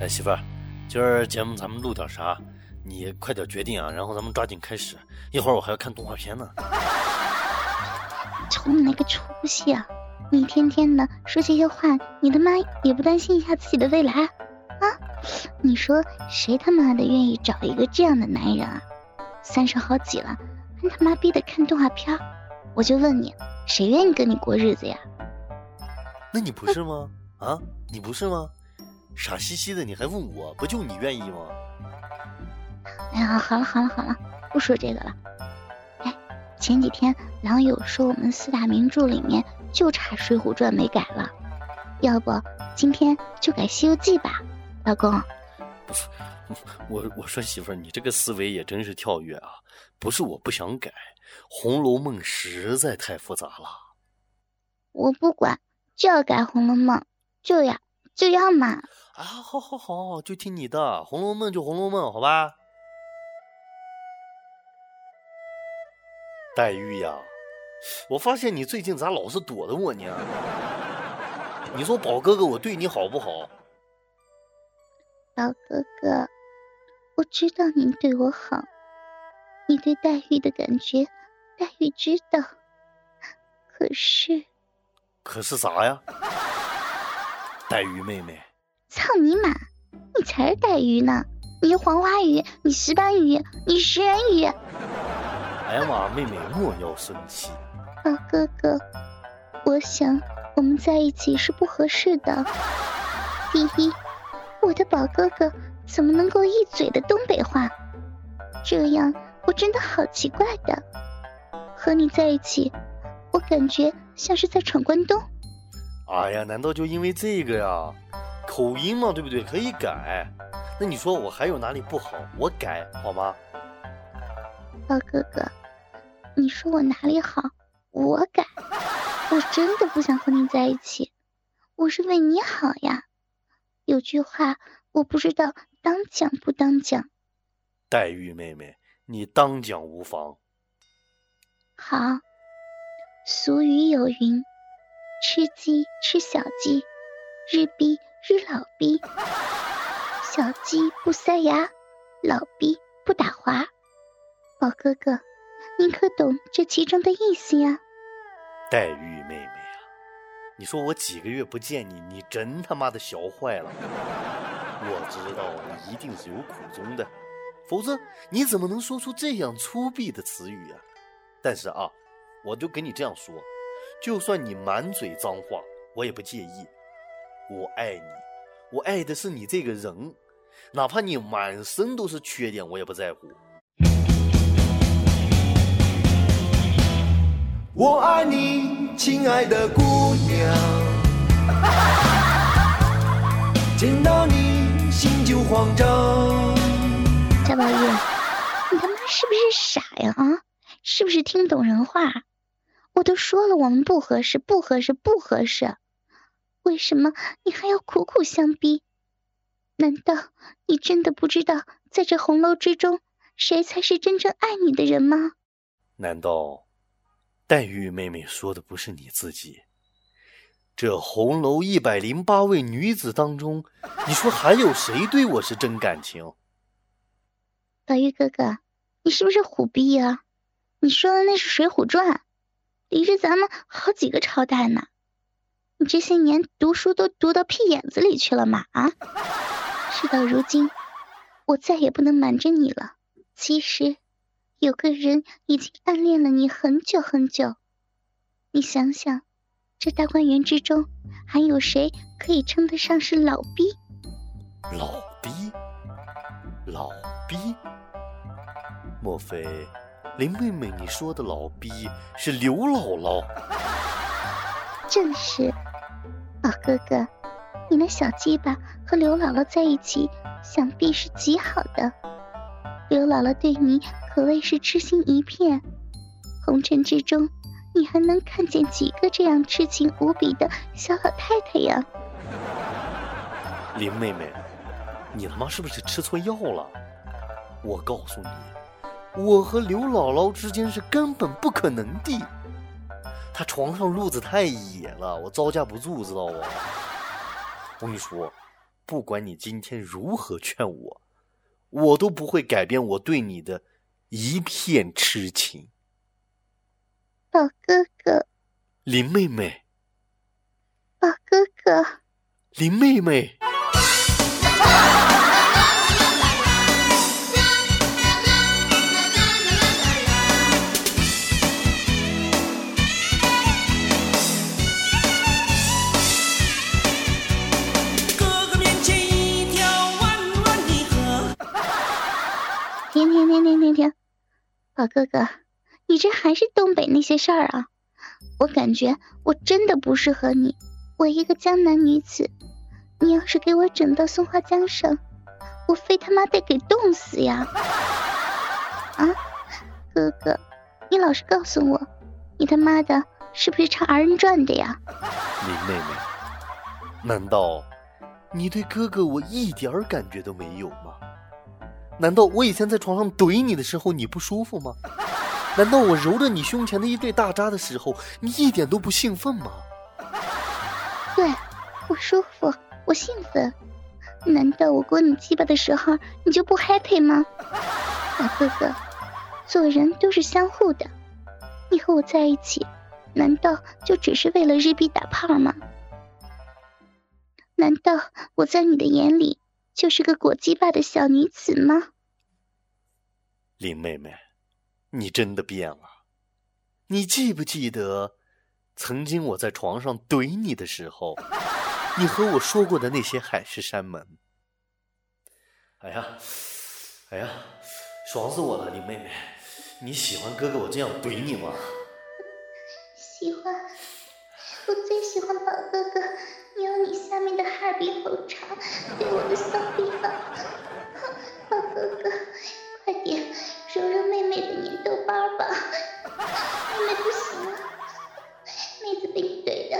哎，媳妇儿，今儿节目咱们录点啥？你快点决定啊，然后咱们抓紧开始。一会儿我还要看动画片呢。瞅你那个出息啊！你一天天的说这些话，你他妈也不担心一下自己的未来啊？你说谁他妈的愿意找一个这样的男人啊？三十好几了，还他妈逼的看动画片？我就问你，谁愿意跟你过日子呀？那你不是吗？啊，你不是吗？傻兮兮的，你还问我？不就你愿意吗？哎呀，好了好了好了，不说这个了。哎，前几天狼友说我们四大名著里面就差《水浒传》没改了，要不今天就改《西游记》吧，老公。不是，我我说媳妇儿，你这个思维也真是跳跃啊！不是我不想改，《红楼梦》实在太复杂了。我不管，就要改《红楼梦》，就要就要嘛！啊，好好好，就听你的，《红楼梦》就《红楼梦》，好吧？黛玉呀，我发现你最近咋老是躲着我呢？你说宝哥哥，我对你好不好？宝哥哥，我知道您对我好，你对黛玉的感觉，黛玉知道。可是，可是啥呀？黛玉妹妹，操你妈！你才是带鱼呢！你是黄花鱼，你石斑鱼，你食人鱼。哎呀妈，妹妹莫要生气。宝哥哥，我想我们在一起是不合适的。第一，我的宝哥哥怎么能够一嘴的东北话？这样我真的好奇怪的。和你在一起，我感觉像是在闯关东。哎呀，难道就因为这个呀？口音嘛，对不对？可以改。那你说我还有哪里不好？我改好吗？老哥哥。你说我哪里好？我改，我真的不想和你在一起，我是为你好呀。有句话我不知道当讲不当讲。黛玉妹妹，你当讲无妨。好，俗语有云：吃鸡吃小鸡，日逼是老逼。小鸡不塞牙，老逼不打滑。宝哥哥。你可懂这其中的意思呀，黛玉妹妹啊，你说我几个月不见你，你真他妈的学坏了。我知道你一定是有苦衷的，否则你怎么能说出这样粗鄙的词语啊？但是啊，我就跟你这样说，就算你满嘴脏话，我也不介意。我爱你，我爱的是你这个人，哪怕你满身都是缺点，我也不在乎。我爱你，亲爱的姑娘。见到你心就慌张。贾宝玉，你他妈是不是傻呀？啊，是不是听不懂人话？我都说了，我们不合适，不合适，不合适。为什么你还要苦苦相逼？难道你真的不知道，在这红楼之中，谁才是真正爱你的人吗？难道？黛玉妹妹说的不是你自己。这红楼一百零八位女子当中，你说还有谁对我是真感情？宝玉哥哥，你是不是虎逼呀？你说的那是《水浒传》，离着咱们好几个朝代呢。你这些年读书都读到屁眼子里去了吗？啊！事到如今，我再也不能瞒着你了。其实。有个人已经暗恋了你很久很久，你想想，这大观园之中还有谁可以称得上是老逼？老逼，老逼，莫非林妹妹你说的老逼是刘姥姥？正是，宝哥哥，你那小鸡巴和刘姥姥在一起，想必是极好的。刘姥姥对你。可谓是痴心一片，红尘之中，你还能看见几个这样痴情无比的小老太太呀？林妹妹，你他妈是不是吃错药了？我告诉你，我和刘姥姥之间是根本不可能的。她床上路子太野了，我招架不住，知道不？我跟你说，不管你今天如何劝我，我都不会改变我对你的一片痴情。宝哥哥，林妹妹，宝哥哥，林妹妹。宝哥哥，你这还是东北那些事儿啊？我感觉我真的不适合你。我一个江南女子，你要是给我整到松花江上，我非他妈得给冻死呀！啊，哥哥，你老实告诉我，你他妈的是不是唱二人转的呀？林妹妹，难道你对哥哥我一点感觉都没有吗？难道我以前在床上怼你的时候你不舒服吗？难道我揉着你胸前的一对大渣的时候你一点都不兴奋吗？对，我舒服，我兴奋。难道我过你鸡巴的时候你就不 happy 吗？老哥哥，做人都是相互的。你和我在一起，难道就只是为了日逼打炮吗？难道我在你的眼里？就是个裹鸡巴的小女子吗？林妹妹，你真的变了。你记不记得，曾经我在床上怼你的时候，你和我说过的那些海誓山盟？哎呀，哎呀，爽死我了，林妹妹！你喜欢哥哥我这样怼你吗？喜欢，我最喜欢宝哥哥。有你下面的哈比好长，对我的小臂膀，宝哥哥，快点揉揉妹妹的粘豆包吧，妹妹不行了，妹子被你怼的要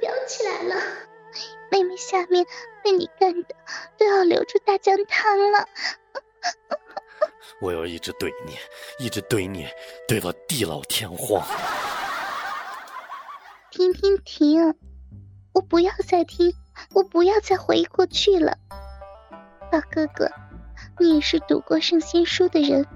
飙起来了，妹妹下面被你干的都要流出大酱汤了，我要一直怼你，一直怼你，怼到地老天荒。停停停！我不要再听，我不要再回忆过去了。宝哥哥，你也是读过圣贤书的人，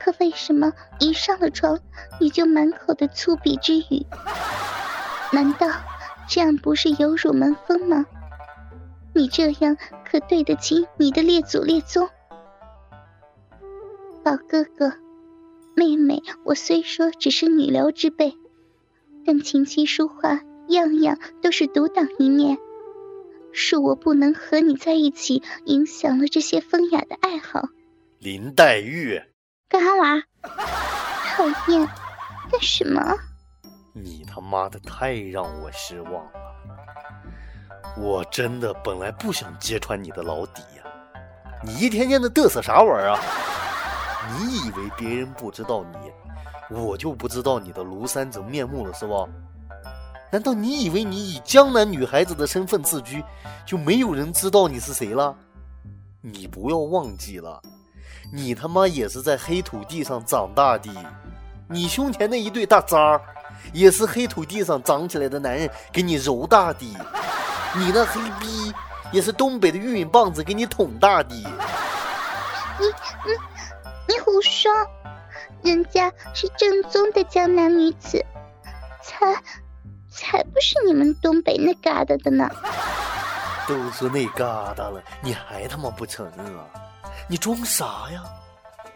可为什么一上了床你就满口的粗鄙之语？难道这样不是有辱门风吗？你这样可对得起你的列祖列宗？宝哥哥，妹妹，我虽说只是女流之辈，但琴棋书画。样样都是独当一面，是我不能和你在一起，影响了这些风雅的爱好。林黛玉，干啥？讨厌，干什么？你他妈的太让我失望了！我真的本来不想揭穿你的老底呀，你一天天的嘚瑟啥玩意儿啊？你以为别人不知道你，我就不知道你的庐山真面目了是吧？难道你以为你以江南女孩子的身份自居，就没有人知道你是谁了？你不要忘记了，你他妈也是在黑土地上长大的，你胸前那一对大渣也是黑土地上长起来的男人给你揉大的，你那黑逼也是东北的玉米棒子给你捅大的。你你你胡说，人家是正宗的江南女子，才。才不是你们东北那旮瘩的呢！都说那旮瘩了，你还他妈不承认啊？你装啥呀？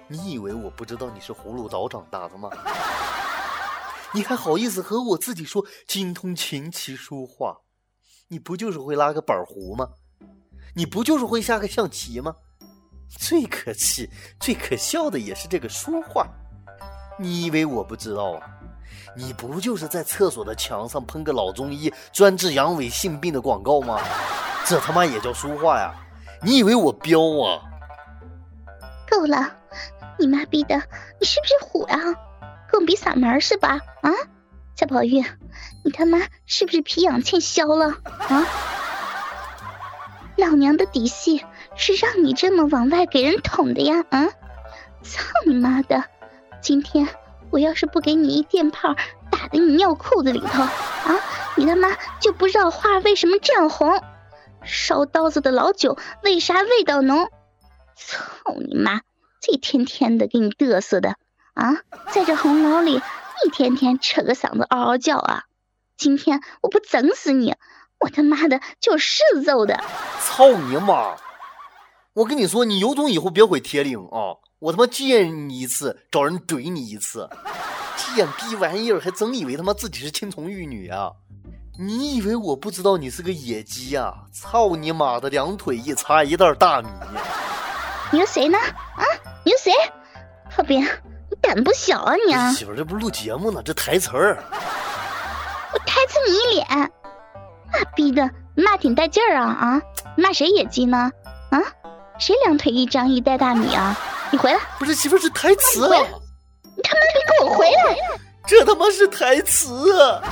你以为我不知道你是葫芦岛长大的吗？你还好意思和我自己说精通琴棋书画？你不就是会拉个板胡吗？你不就是会下个象棋吗？最可气、最可笑的也是这个书画，你以为我不知道啊？你不就是在厕所的墙上喷个老中医专治阳痿性病的广告吗？这他妈也叫书画呀？你以为我彪啊？够了！你妈逼的，你是不是虎啊？跟我比嗓门是吧？啊，贾宝玉，你他妈是不是皮痒欠削了啊？老娘的底细是让你这么往外给人捅的呀？啊！操你妈的！今天。我要是不给你一电炮打的你尿裤子里头啊，你他妈就不知道花为什么这样红。烧刀子的老酒为啥味道浓？操你妈！这天天的给你嘚瑟的啊，在这红楼里一天天扯个嗓子嗷嗷叫啊！今天我不整死你，我他妈的就是揍的！操你妈！我跟你说，你有种以后别回铁岭啊！我他妈见你一次，找人怼你一次。贱逼玩意儿，还真以为他妈自己是青铜玉女啊？你以为我不知道你是个野鸡呀？操你妈的，两腿一插一袋大米！你有谁呢？啊，你有谁？靠边！你胆不小啊你啊！媳妇，这不是录节目呢，这台词儿。我台词你一脸，妈逼的，骂挺带劲儿啊啊！骂谁野鸡呢？啊？谁两腿一张一袋大米啊？你回来！不是媳妇，是台词啊！你他妈的给我回来！这他妈是台词啊！